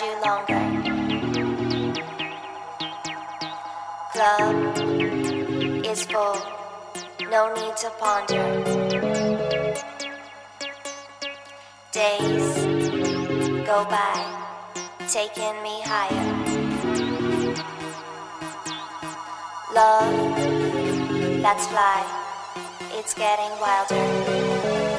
you longer. Club is full, no need to ponder. Days go by, taking me higher. Love, that's fly, it's getting wilder.